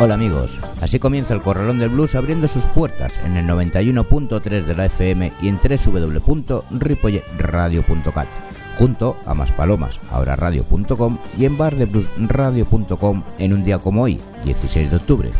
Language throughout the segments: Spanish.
Hola amigos, así comienza el Corralón del Blues abriendo sus puertas en el 91.3 de la FM y en www.ripolletradio.cat, junto a Más Palomas, ahora radio.com y en bardebluesradio.com en un día como hoy, 16 de octubre.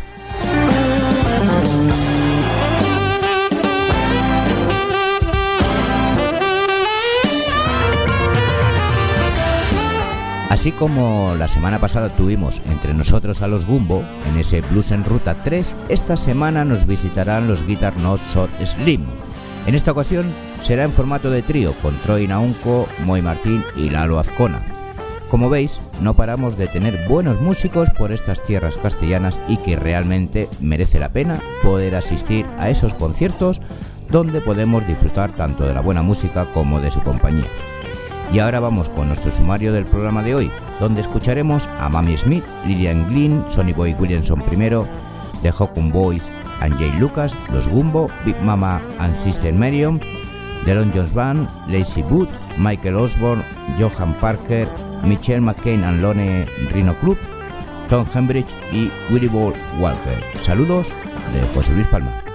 Así como la semana pasada tuvimos entre nosotros a los Gumbo en ese Blues en Ruta 3, esta semana nos visitarán los Guitar Not Shot Slim. En esta ocasión será en formato de trío con Troy Naunco, Moy Martín y Lalo Azcona. Como veis, no paramos de tener buenos músicos por estas tierras castellanas y que realmente merece la pena poder asistir a esos conciertos donde podemos disfrutar tanto de la buena música como de su compañía. Y ahora vamos con nuestro sumario del programa de hoy, donde escucharemos a Mami Smith, Lillian Glynn, Sonny Boy Williamson I, The Hawkun Boys and Jay Lucas, Los Gumbo, Big Mama and Sister Marion, Long Jones Band, Lacey Boot, Michael Osborne, Johan Parker, Michelle McCain and Lone Rhino Club, Tom Hembridge y Willie Ball Walker. Saludos de José Luis Palma.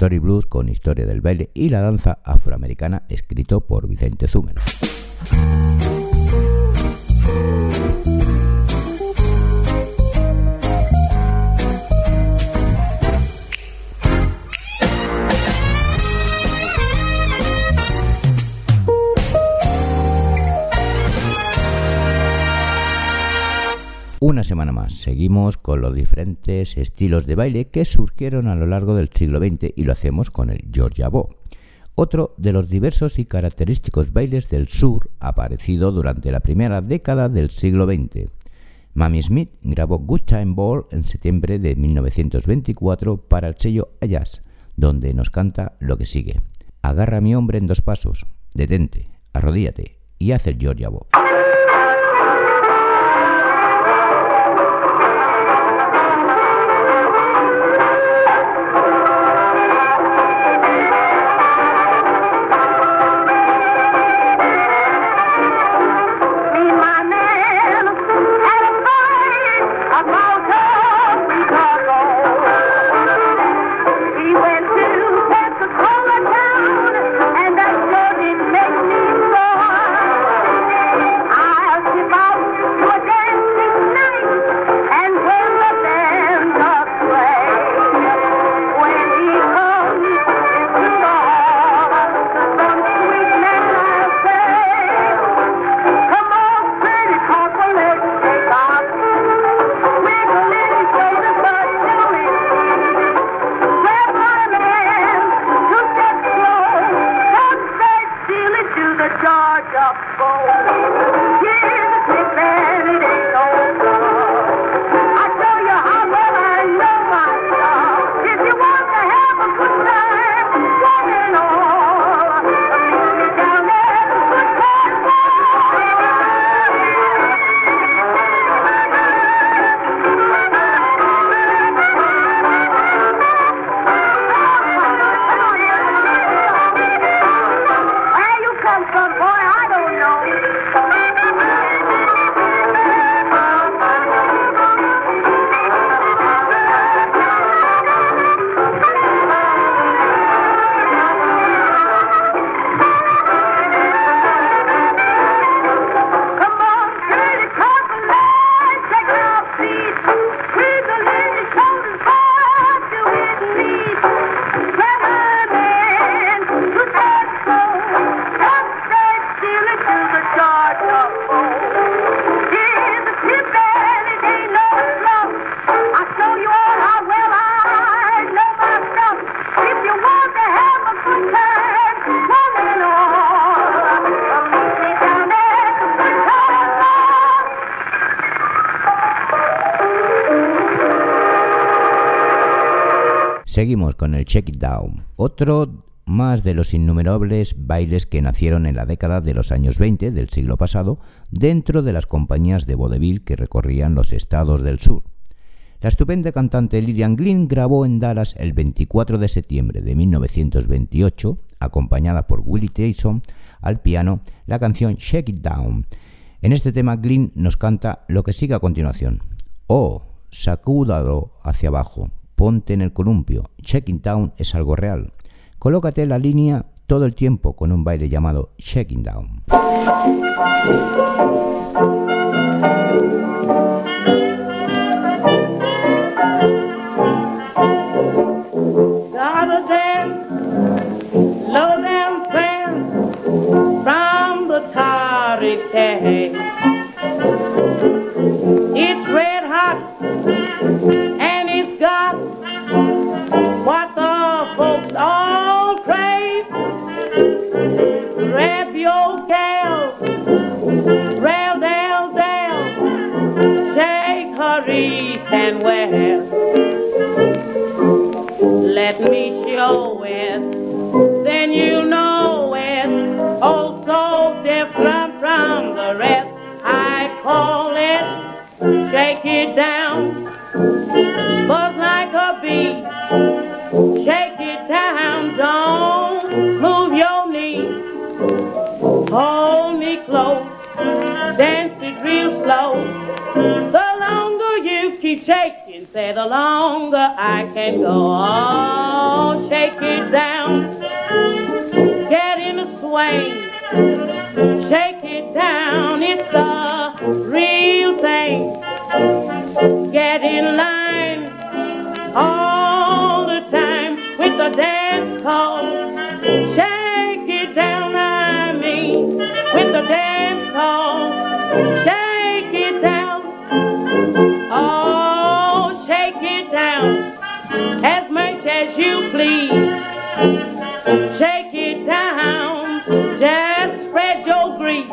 Story Blues con historia del baile y la danza afroamericana escrito por Vicente Zúmeno. Semana más, seguimos con los diferentes estilos de baile que surgieron a lo largo del siglo XX y lo hacemos con el Georgia Bo, otro de los diversos y característicos bailes del sur aparecido durante la primera década del siglo XX. Mamie Smith grabó Good Time Ball en septiembre de 1924 para el sello Ayas, donde nos canta lo que sigue. Agarra a mi hombre en dos pasos, detente, arrodíllate y haz el Georgia Bo. Seguimos con el Check It Down, otro más de los innumerables bailes que nacieron en la década de los años 20 del siglo pasado dentro de las compañías de vodevil que recorrían los estados del sur. La estupenda cantante Lillian Glynn grabó en Dallas el 24 de septiembre de 1928, acompañada por Willie Tyson al piano, la canción Shake It Down. En este tema Glynn nos canta lo que sigue a continuación. Oh, sacúdalo hacia abajo, ponte en el columpio. It Down es algo real. Colócate la línea todo el tiempo con un baile llamado Shaking Down. It's red hot what the folks all crave. Grab your gal, rail down down, shake her wreath and wear. Let me show it, then you know it. Oh, so different from the rest. I call it shake it down, buzz like a bee. Shake it down, don't move your knees. Hold me close, dance it real slow. The longer you keep shaking, say the longer I can go. Oh, shake it down, get in a swing. Shake it down, it's the real thing. Get in line please. Shake it down, just spread your grease.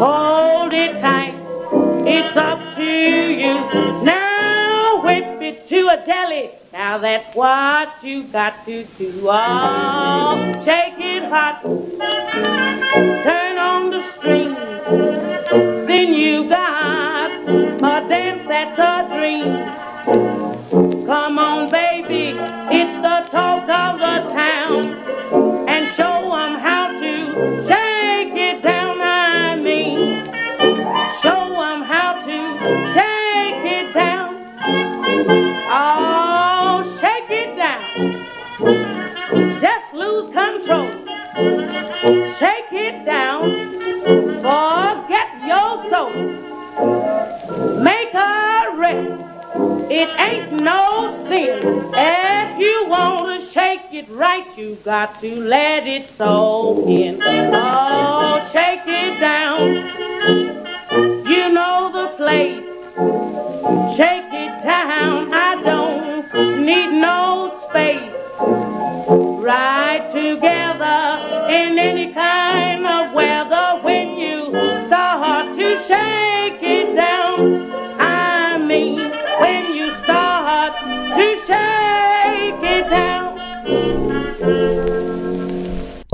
Hold it tight, it's up to you. Now whip it to a jelly. Now that's what you got to do. Oh, shake it hot, turn on the string. Then you got a dance that's a dream. Come on, baby, it's the talk of the town. And show 'em how to shake it down, I mean. Show 'em how to shake it down. Oh, shake it down. Just lose control. Shake it down. Forget your soul. Make her rest. It ain't no sin. If you want to shake it right, you got to let it soak in. Oh, shake it down. You know the place. Shake it down.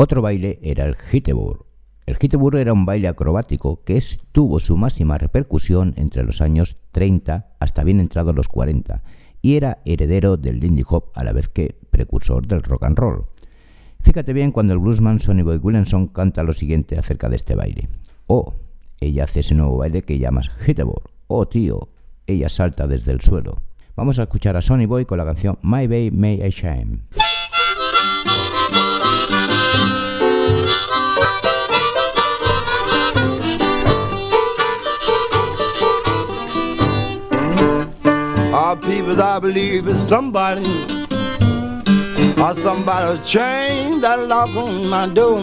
Otro baile era el Hittebur. El Hittebur era un baile acrobático que tuvo su máxima repercusión entre los años 30 hasta bien entrados los 40 y era heredero del Lindy Hop a la vez que precursor del rock and roll. Fíjate bien cuando el bluesman Sonny Boy Williamson canta lo siguiente acerca de este baile. Oh, ella hace ese nuevo baile que llamas Hittebur. Oh, tío, ella salta desde el suelo. Vamos a escuchar a Sonny Boy con la canción My Bay May I Shine. Our people, I believe, is somebody. Or somebody chained that lock on my door.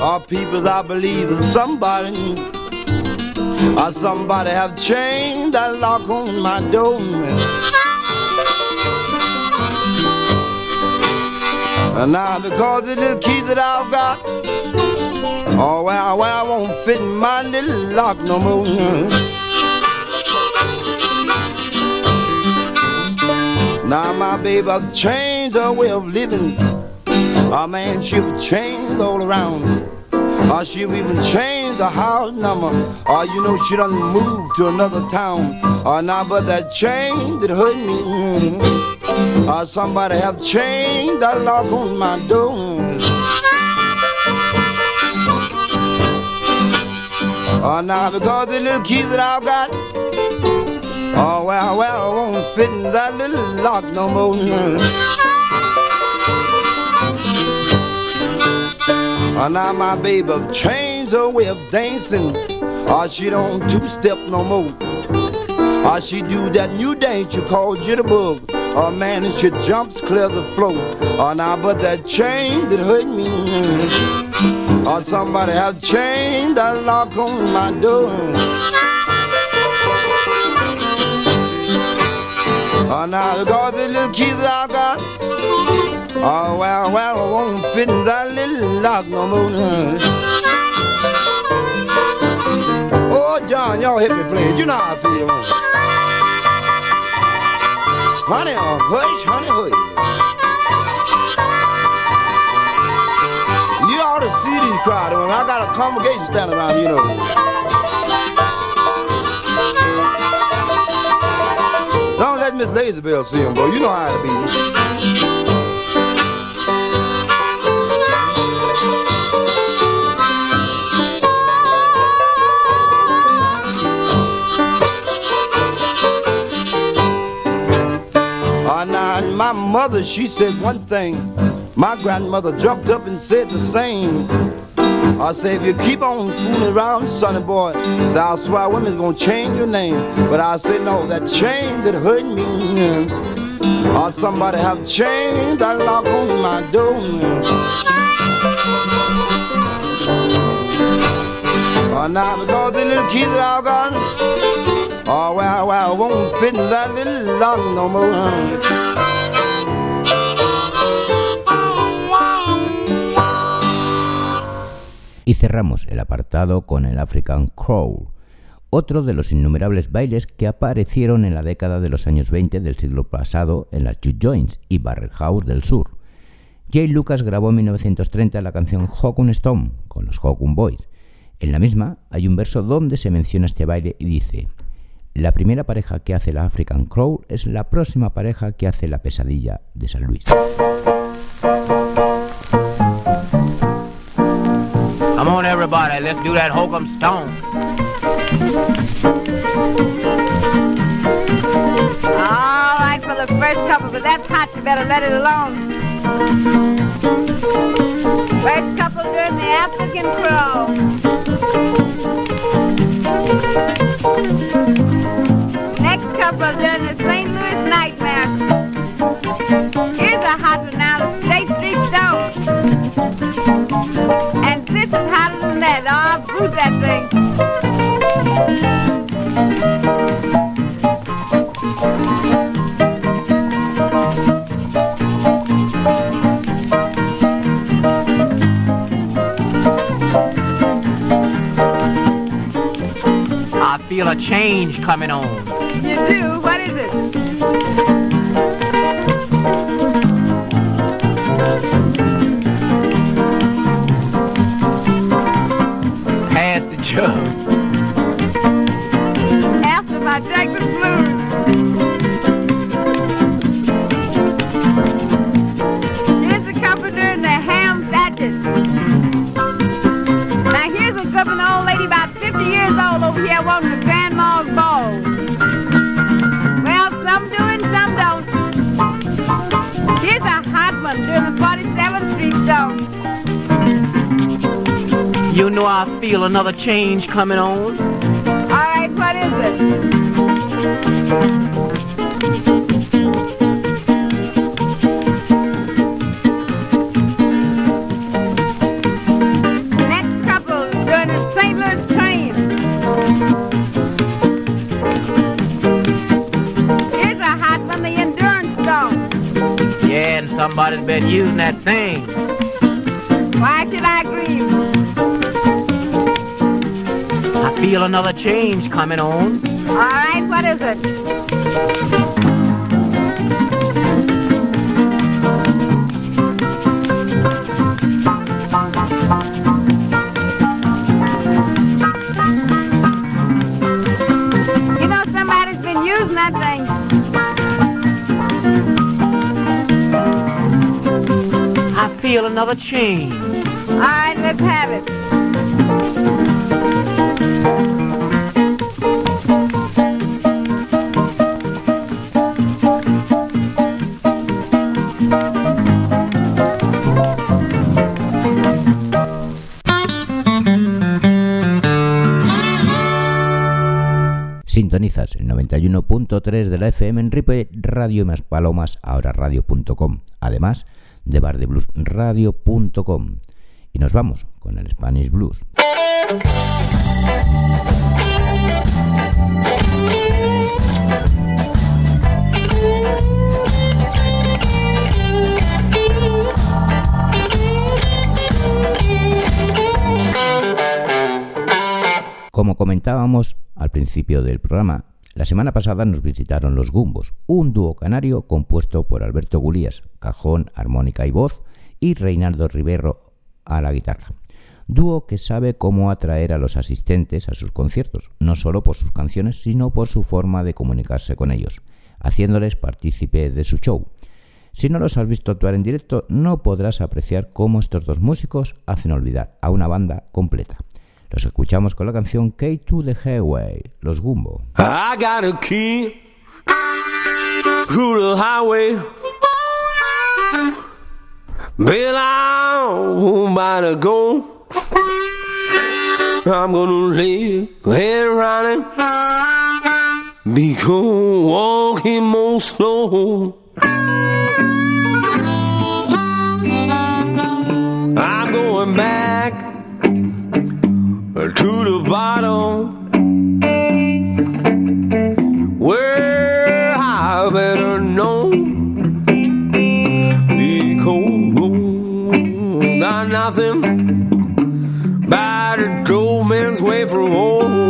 Our people, I believe, is somebody. Or somebody have chained that lock on my door. And now because of the key that I've got, Oh, well, well, I won't fit in my little lock no more. Now, my baby, I've changed her way of living. Oh, man, she've changed all around. Oh, she even changed the house number. Oh, you know she done moved to another town. Oh, now, but that change, that hurt me. Oh, somebody have changed that lock on my door. Oh, now because the little keys that I've got, oh well, well, won't fit in that little lock no more. Oh, now my baby changed her way of dancing. Oh, she don't two-step no more. Oh, she do that new dance you call jitterbug. Oh, man, and she jumps clear the floor. Oh, now, but that chain that hurt me. Oh, somebody have changed that lock on my door. Oh, now, because the little keys I got. Oh, well, well, I won't fit in that little lock no more. Oh, John, y'all hit me playing. You know how I feel. Honey, oh, hush, honey, hush. To crowd. When I got a congregation standing around, you know. Don't let Miss Lazyville see him, boy. You know how it be. Ah, now, my mother, she said one thing. My grandmother jumped up and said the same. I say, if you keep on fooling around, sonny boy, say, I swear women's gonna change your name. But I say, no, that change that hurt me. Or somebody have changed that lock on my door. Oh, now because the little kids that I got, oh, well, well, won't fit in that little lock no more. Y cerramos el apartado con el African Crow, otro de los innumerables bailes que aparecieron en la década de los años 20 del siglo pasado en las Juke Joints y Barrel House del sur. Jay Lucas grabó en 1930 la canción Hawkun Stone con los Hawkun Boys. En la misma hay un verso donde se menciona este baile y dice: La primera pareja que hace la African Crow es la próxima pareja que hace la pesadilla de San Luis. Come on, everybody, let's do that hokum stone. All right for the first couple, but that's hot. You better let it alone. First couple doing the African crow. Next couple doing the St. Louis nightmare. Here's a hot one now, the State Street Stone. And this is hotter than that. Oh, I'll boot that thing. I feel a change coming on. You do? What is it? Another change coming on. All right, what is it? Next couple doing the St. Louis train. Here's a hot one, the endurance stone. Yeah, and somebody's been using that thing. Feel another change coming on. All right, what is it? Thing. I feel another change. All right, let's have it. 91.3 de la FM en Ripe Radio Más Palomas, ahora radio.com, además de bardebluesradio.com. Y nos vamos con el Spanish Blues. Como comentábamos al principio del programa, la semana pasada nos visitaron los Gumbos, un dúo canario compuesto por Alberto Gulías, cajón, armónica y voz, y Reinaldo Rivero a la guitarra. Dúo que sabe cómo atraer a los asistentes a sus conciertos, no solo por sus canciones, sino por su forma de comunicarse con ellos, haciéndoles partícipe de su show. Si no los has visto actuar en directo, no podrás apreciar cómo estos dos músicos hacen olvidar a una banda completa. Los escuchamos con la canción K to the Highway, los Gumbo. I got a key through the highway. I'm about to go. I'm gonna live head running. Because walking more slow. I'm going back to the bottom. Where I better know. Because got nothing. But a drove man's way from home.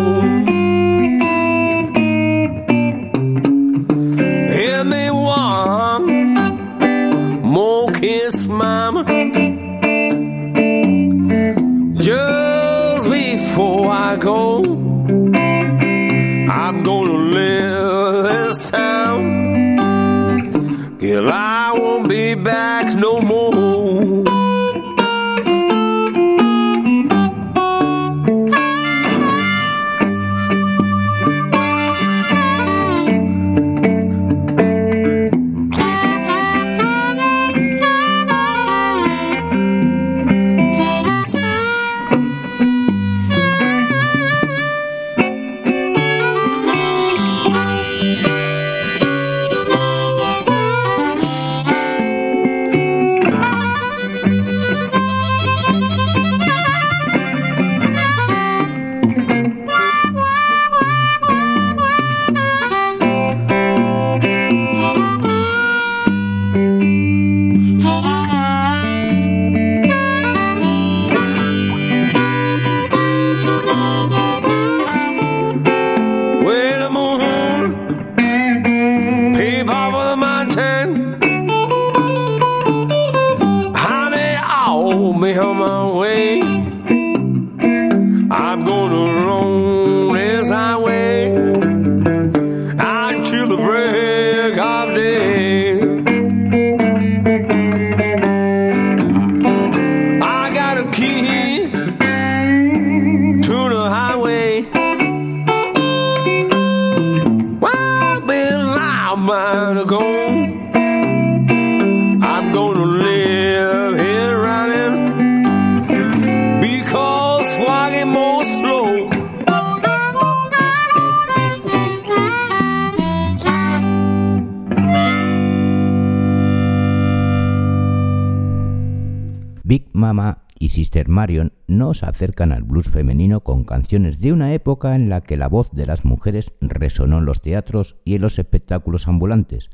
Sister Marion nos acercan al blues femenino con canciones de una época en la que la voz de las mujeres resonó en los teatros y en los espectáculos ambulantes,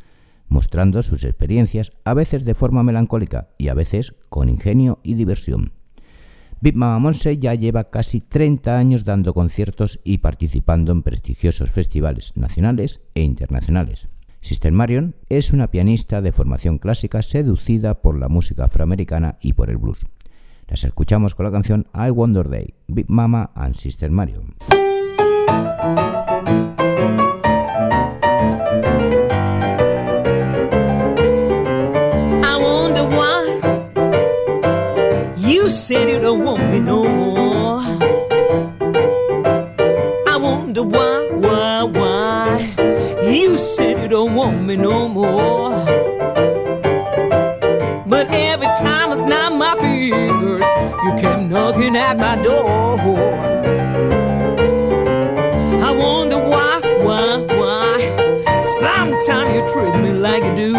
mostrando sus experiencias a veces de forma melancólica y a veces con ingenio y diversión. Big Mama Monse ya lleva casi 30 años dando conciertos y participando en prestigiosos festivales nacionales e internacionales. Sister Marion es una pianista de formación clásica seducida por la música afroamericana y por el blues. Las escuchamos con la canción I Wonder Day, Big Mama and Sister Marion. I wonder why You said you don't want me no more. I wonder why, why, why. You said you don't want me no more. But every time I snap my kept knocking at my door. I wonder why, why, why. Sometimes you treat me like you do.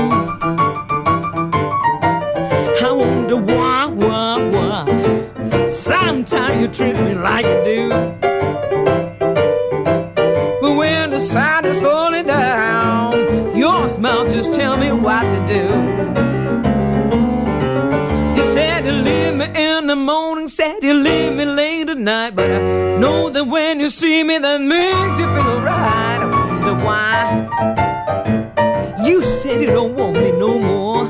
I wonder why, why, why. Sometimes you treat me like you do. But when the sun is falling down, your smile just tell me what to do. Leave me in the morning, said you leave me late at night, but I know that when you see me, that makes you feel alright. I wonder why. You said you don't want me no more.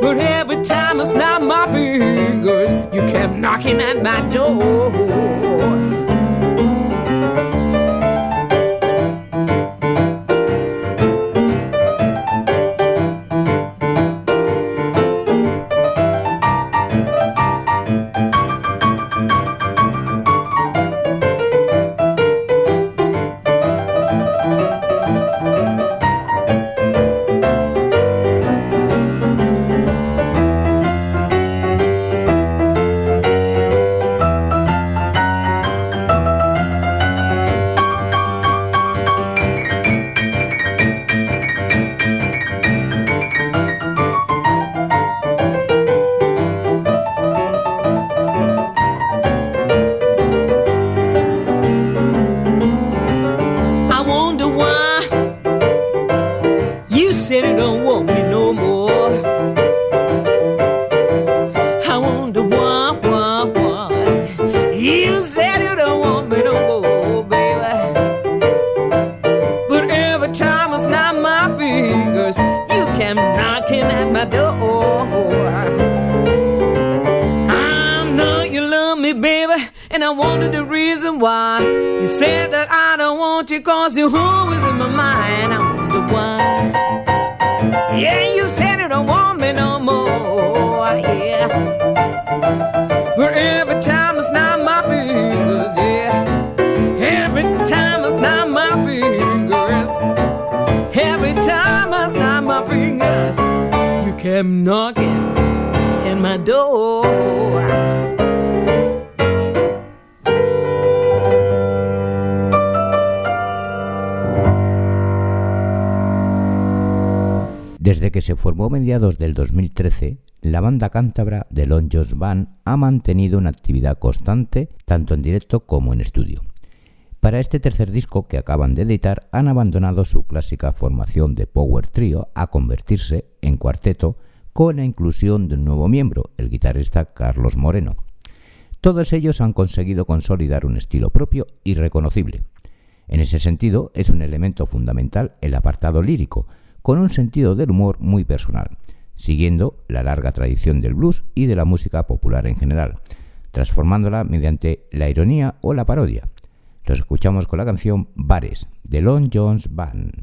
But every time I snap my fingers, you kept knocking at my door. Baby, and I wonder the reason why. You said that I don't want you cause you're always in my mind. I wonder why. Yeah, you said you don't want me no more. Yeah. But every time it's not my fingers, yeah. Every time it's not my fingers. Every time it's not my fingers, you kept knocking at my door. Desde que se formó a mediados del 2013, la banda cántabra de Long John's Band ha mantenido una actividad constante tanto en directo como en estudio. Para este tercer disco que acaban de editar han abandonado su clásica formación de power trio a convertirse en cuarteto con la inclusión de un nuevo miembro, el guitarrista Carlos Moreno. Todos ellos han conseguido consolidar un estilo propio y reconocible. En ese sentido, es un elemento fundamental el apartado lírico, con un sentido del humor muy personal, siguiendo la larga tradición del blues y de la música popular en general, transformándola mediante la ironía o la parodia. Los escuchamos con la canción Bares de Lon Jones Band.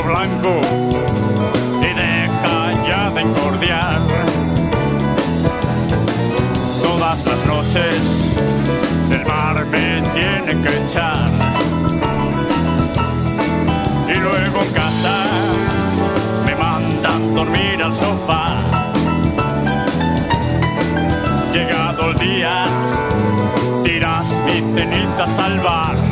blanco y deja ya de encordiar. Todas las noches el mar me tiene que echar. Y luego en casa me mandan dormir al sofá. Llegado el día, tiras mis cenizas al bar.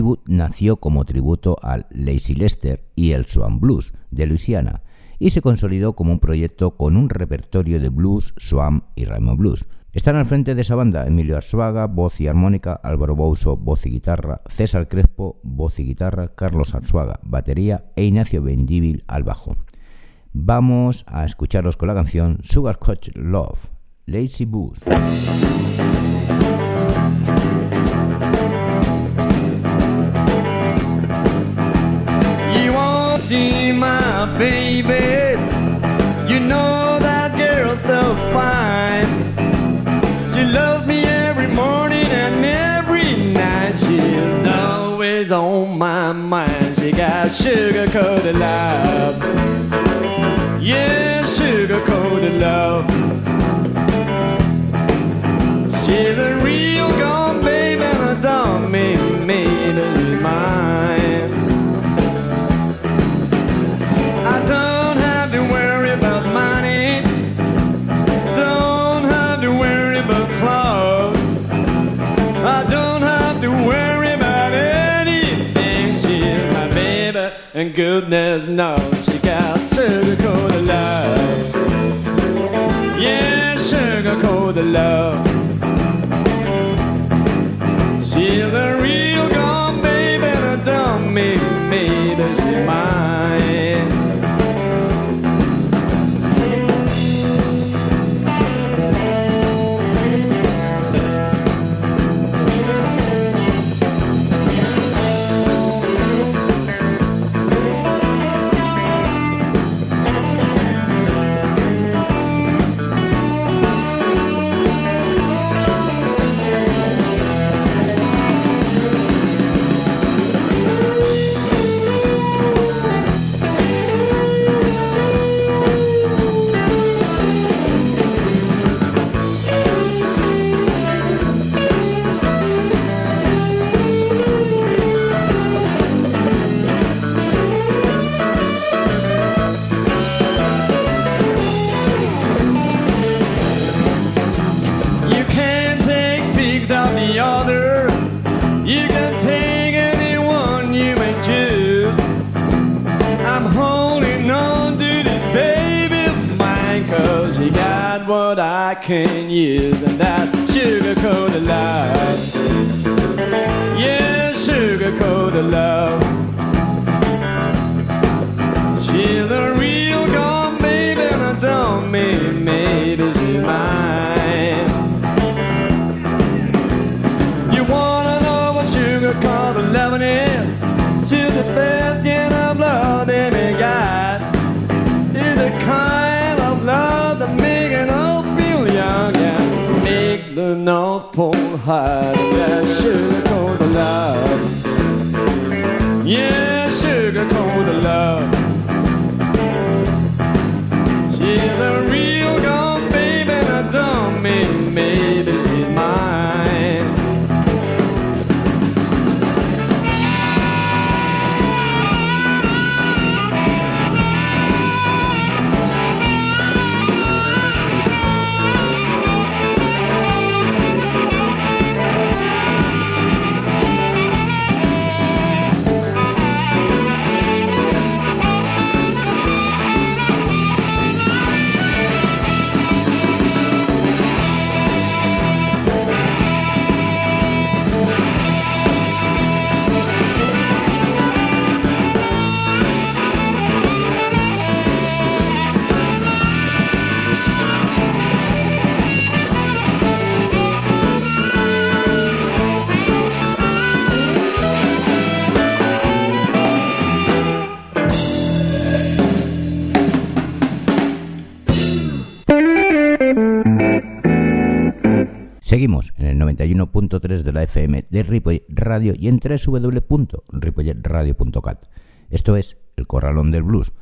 Boot nació como tributo al Lazy Lester y el Swan Blues de Luisiana y se consolidó como un proyecto con un repertorio de blues, swam y rhythm blues. Están al frente de esa banda Emilio Arzuaga, voz y armónica, Álvaro Bouso, voz y guitarra, César Crespo, voz y guitarra, Carlos Arzuaga, batería e Ignacio Bendíbil al bajo. Vamos a escucharlos con la canción Sugar Coach Love, Lazy Boots. sugar-coated love. Yeah, sugar-coated love. And goodness knows she got sugar coated love. Yeah, sugar coated love. She's a real gone baby, and a dumb me, maybe she's mine. can you? Pole hot. That sugar coated love. Yeah, sugar coated love. Seguimos en el 91.3 de la FM de Ripollet Radio y en www.ripolletradio.cat. Esto es El Corralón del Blues.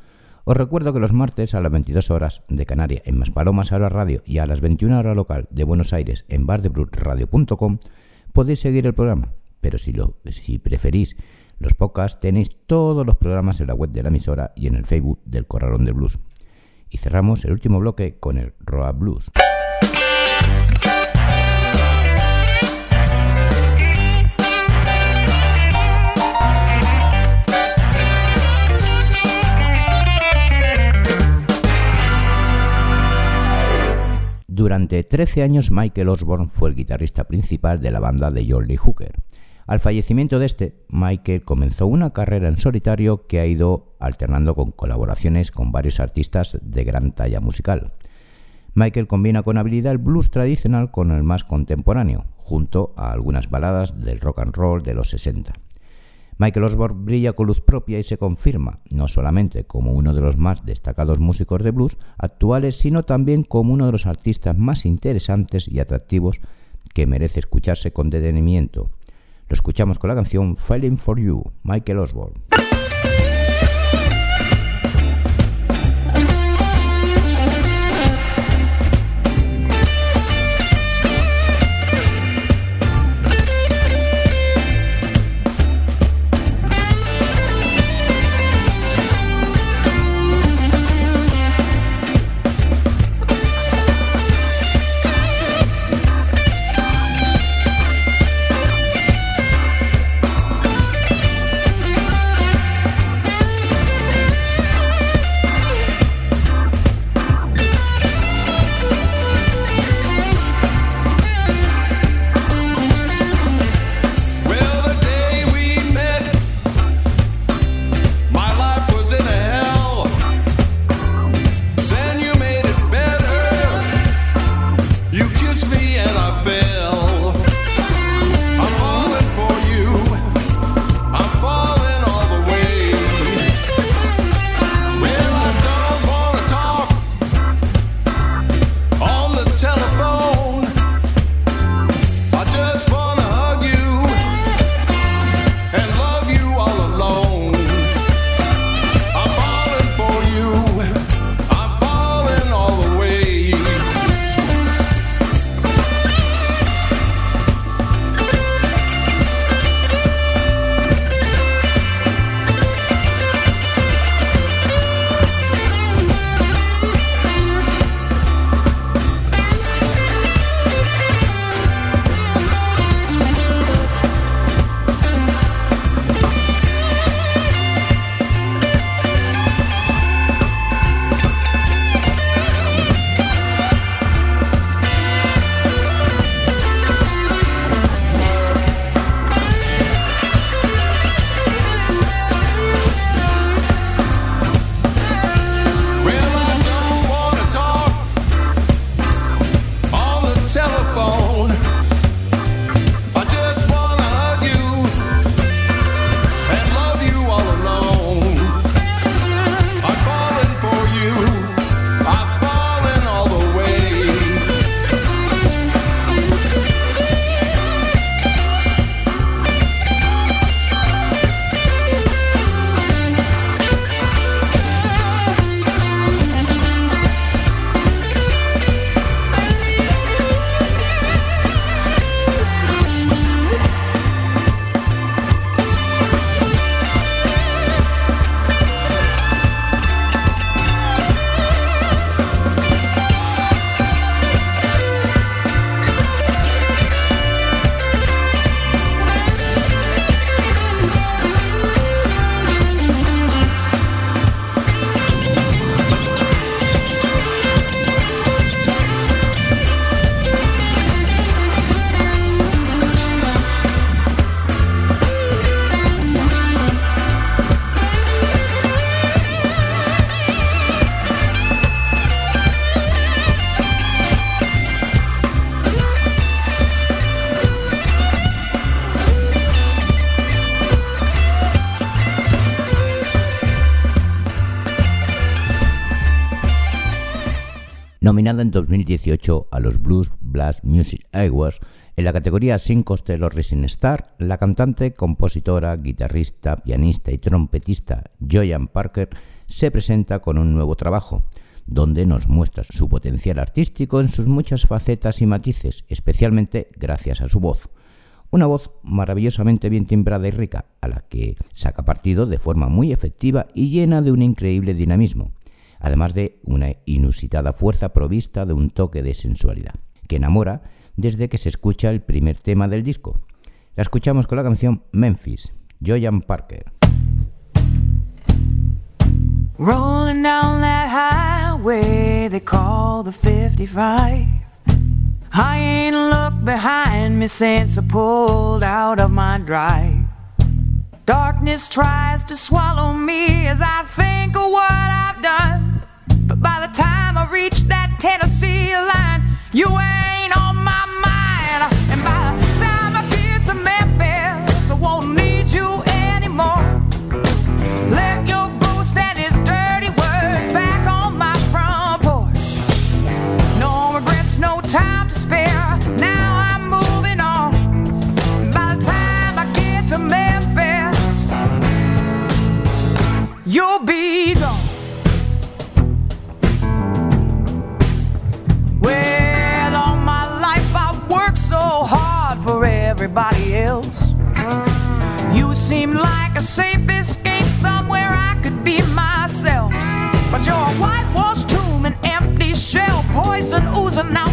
Os recuerdo que los martes a las 22 horas de Canaria en Maspalomas Ahora Radio y a las 21 horas local de Buenos Aires en bardebluesradio.com podéis seguir el programa, pero si, lo, si preferís los podcasts tenéis todos los programas en la web de la emisora y en el Facebook del Corralón del Blues. Y cerramos el último bloque con el Roa Blues. Durante 13 años Michael Osborne fue el guitarrista principal de la banda de John Hooker. Al fallecimiento de este, Michael comenzó una carrera en solitario que ha ido alternando con colaboraciones con varios artistas de gran talla musical. Michael combina con habilidad el blues tradicional con el más contemporáneo, junto a algunas baladas del rock and roll de los 60. Michael Osborne brilla con luz propia y se confirma no solamente como uno de los más destacados músicos de blues actuales, sino también como uno de los artistas más interesantes y atractivos que merece escucharse con detenimiento. Lo escuchamos con la canción Falling for You, Michael Osborne. Nominada en 2018 a los Blues Blast Music Awards, en la categoría Sin Coste los Rising Star, la cantante, compositora, guitarrista, pianista y trompetista Joyan Parker se presenta con un nuevo trabajo, donde nos muestra su potencial artístico en sus muchas facetas y matices, especialmente gracias a su voz. Una voz maravillosamente bien timbrada y rica, a la que saca partido de forma muy efectiva y llena de un increíble dinamismo, además de una inusitada fuerza provista de un toque de sensualidad, que enamora desde que se escucha el primer tema del disco. La escuchamos con la canción Memphis, Joyan Parker. Rolling down that highway they call the 55. I ain't looked behind me since I pulled out of my drive. Darkness tries to swallow me as I think of what I've done. But by the time I reach that Tennessee line, you ain't on for everybody else. You seem like a safe escape somewhere I could be myself. But you're a whitewashed tomb, an empty shell, poison oozing out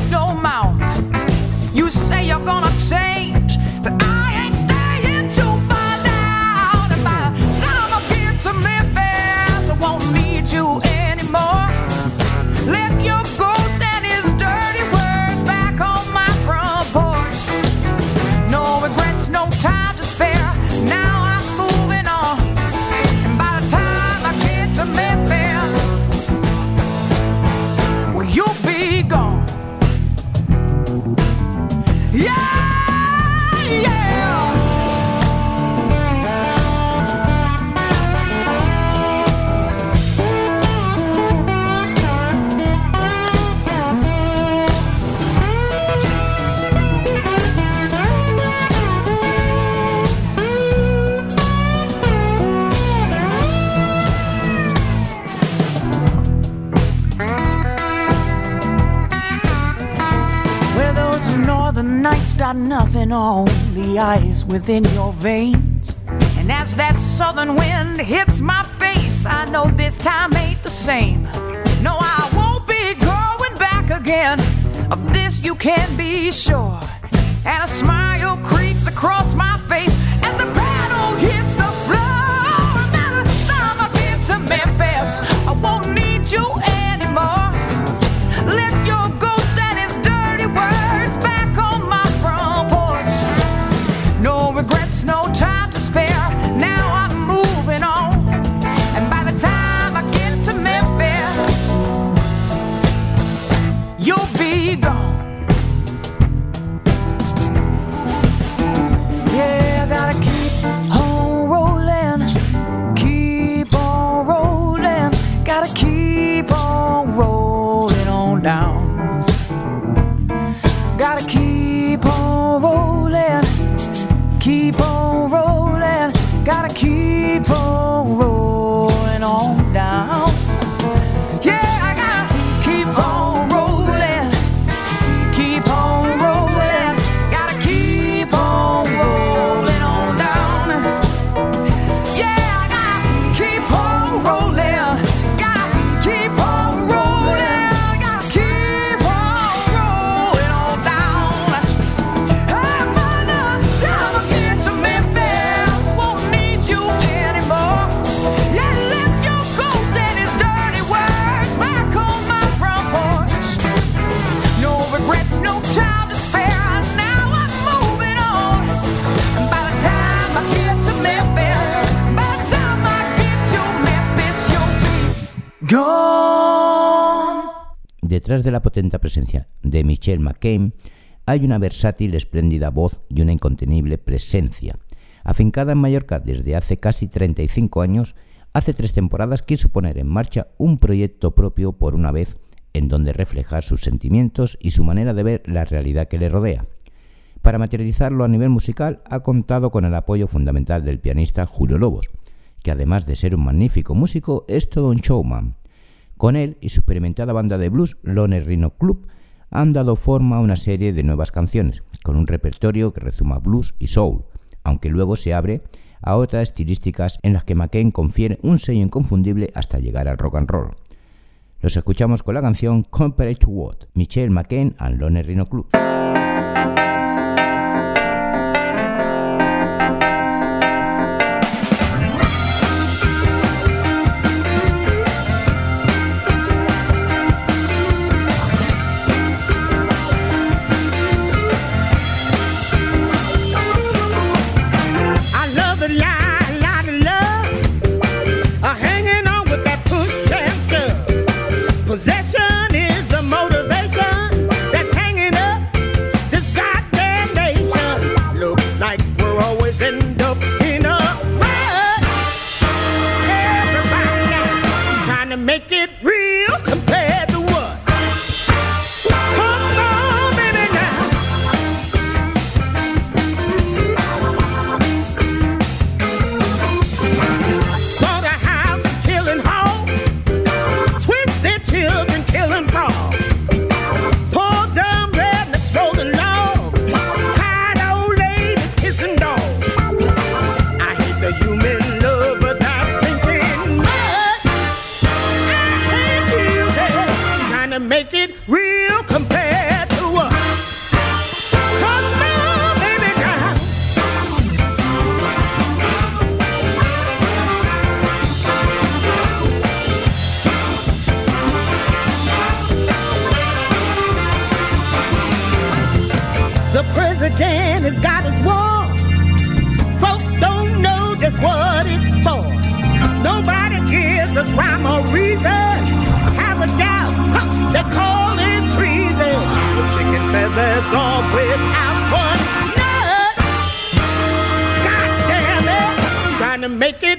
within your veins. And as that southern wind hits my face, I know this time ain't the same. No, I won't be going back again. Of this you can be sure. Detrás de la potente presencia de Michelle McCain hay una versátil, espléndida voz y una incontenible presencia. Afincada en Mallorca desde hace casi 35 años, hace tres temporadas quiso poner en marcha un proyecto propio por una vez en donde reflejar sus sentimientos y su manera de ver la realidad que le rodea. Para materializarlo a nivel musical ha contado con el apoyo fundamental del pianista Julio Lobos, que además de ser un magnífico músico es todo un showman. Con él y su experimentada banda de blues Lone Rhino Club han dado forma a una serie de nuevas canciones, con un repertorio que rezuma blues y soul, aunque luego se abre a otras estilísticas en las que McCain confiere un sello inconfundible hasta llegar al rock and roll. Los escuchamos con la canción Compare to What, Michelle McCain and Lone Rhino Club. President has got his war. Folks don't know just what it's for. Nobody gives us rhyme or reason. Have a doubt, huh, they call it treason. The chicken feathers all without one nut. God damn it, trying to make it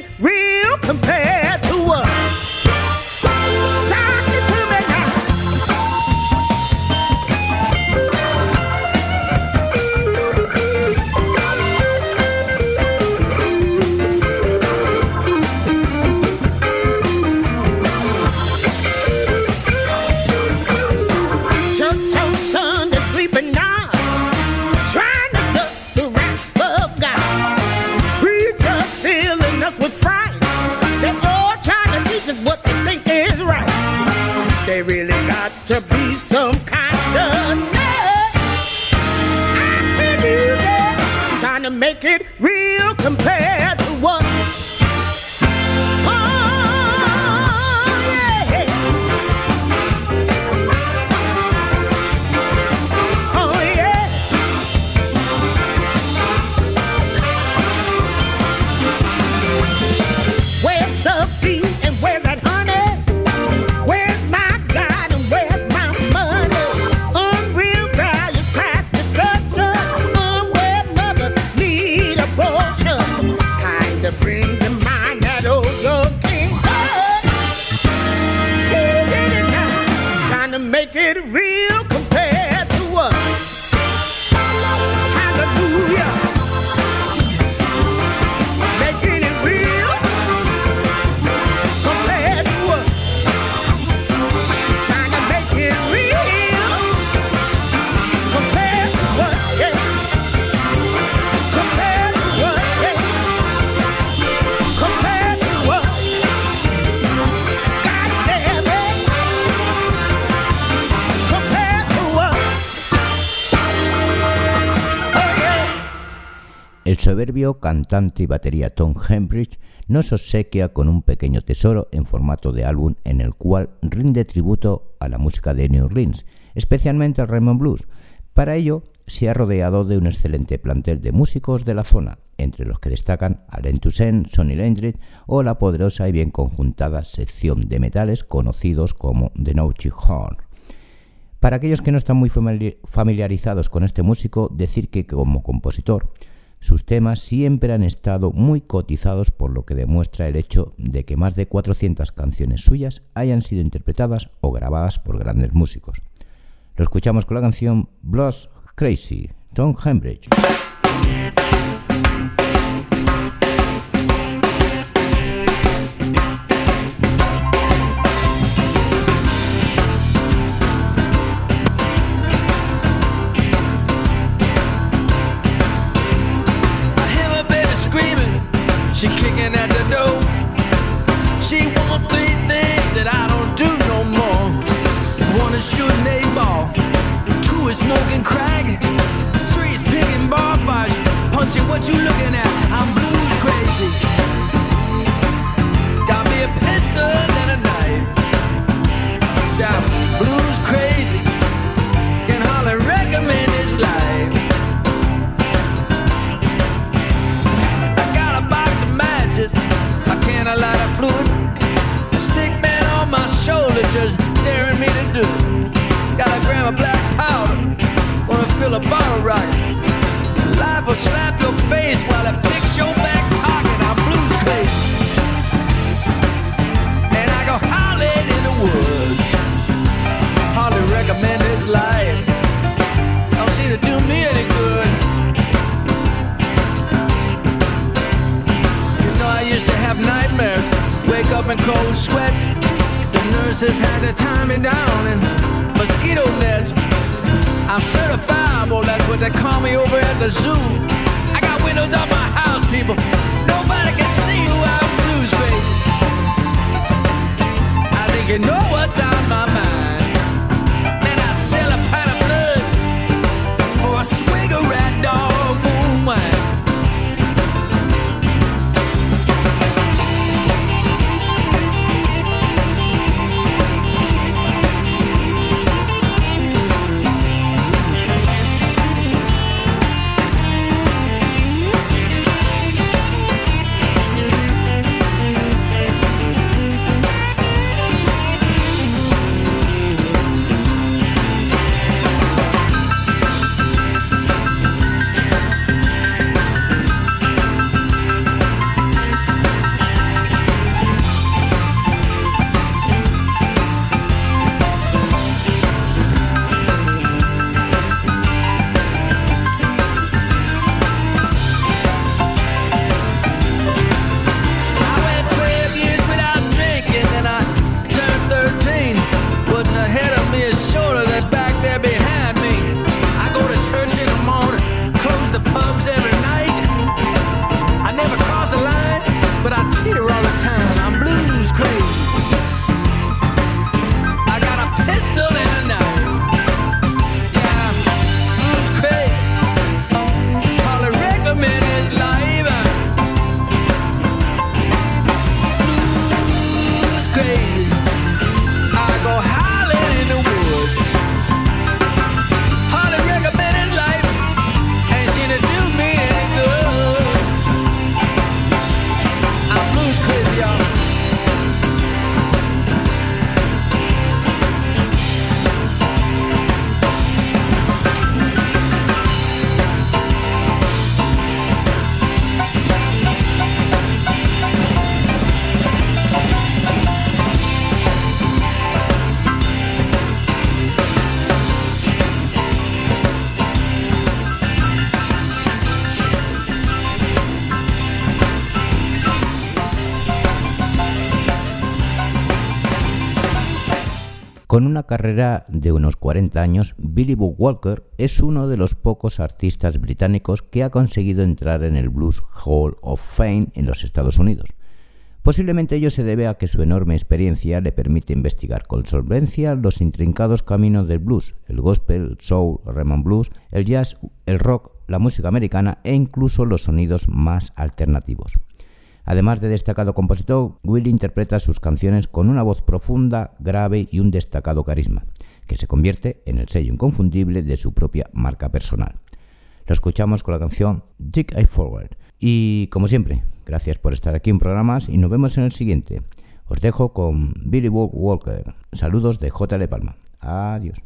soberbio cantante y batería Tom Hembridge nos obsequia con un pequeño tesoro en formato de álbum en el cual rinde tributo a la música de New Orleans, especialmente al Raymond Blues. Para ello, se ha rodeado de un excelente plantel de músicos de la zona, entre los que destacan Alain Toussaint, Sonny Landry o la poderosa y bien conjuntada sección de metales conocidos como The Naughty Horn. Para aquellos que no están muy famili- familiarizados con este músico, decir que como compositor Sus temas siempre han estado muy cotizados por lo que demuestra el hecho de que más de 400 canciones suyas hayan sido interpretadas o grabadas por grandes músicos. Lo escuchamos con la canción Blues Crazy, Tom Hembridge. Smoking crack, three is picking bar fights, punching what you looking at. I'm blues crazy. Carrera de unos 40 años, Billy Bob Walker es uno de los pocos artistas británicos que ha conseguido entrar en el Blues Hall of Fame en los Estados Unidos. Posiblemente ello se debe a que su enorme experiencia le permite investigar con solvencia los intrincados caminos del blues, el gospel, el soul, el rhythm and blues, el jazz, el rock, la música americana e incluso los sonidos más alternativos. Además de destacado compositor, Willie interpreta sus canciones con una voz profunda, grave y un destacado carisma, que se convierte en el sello inconfundible de su propia marca personal. Lo escuchamos con la canción Dig I Forward. Y como siempre, gracias por estar aquí en programas y nos vemos en el siguiente. Os dejo con Billy Walker. Saludos de J. de Palma. Adiós.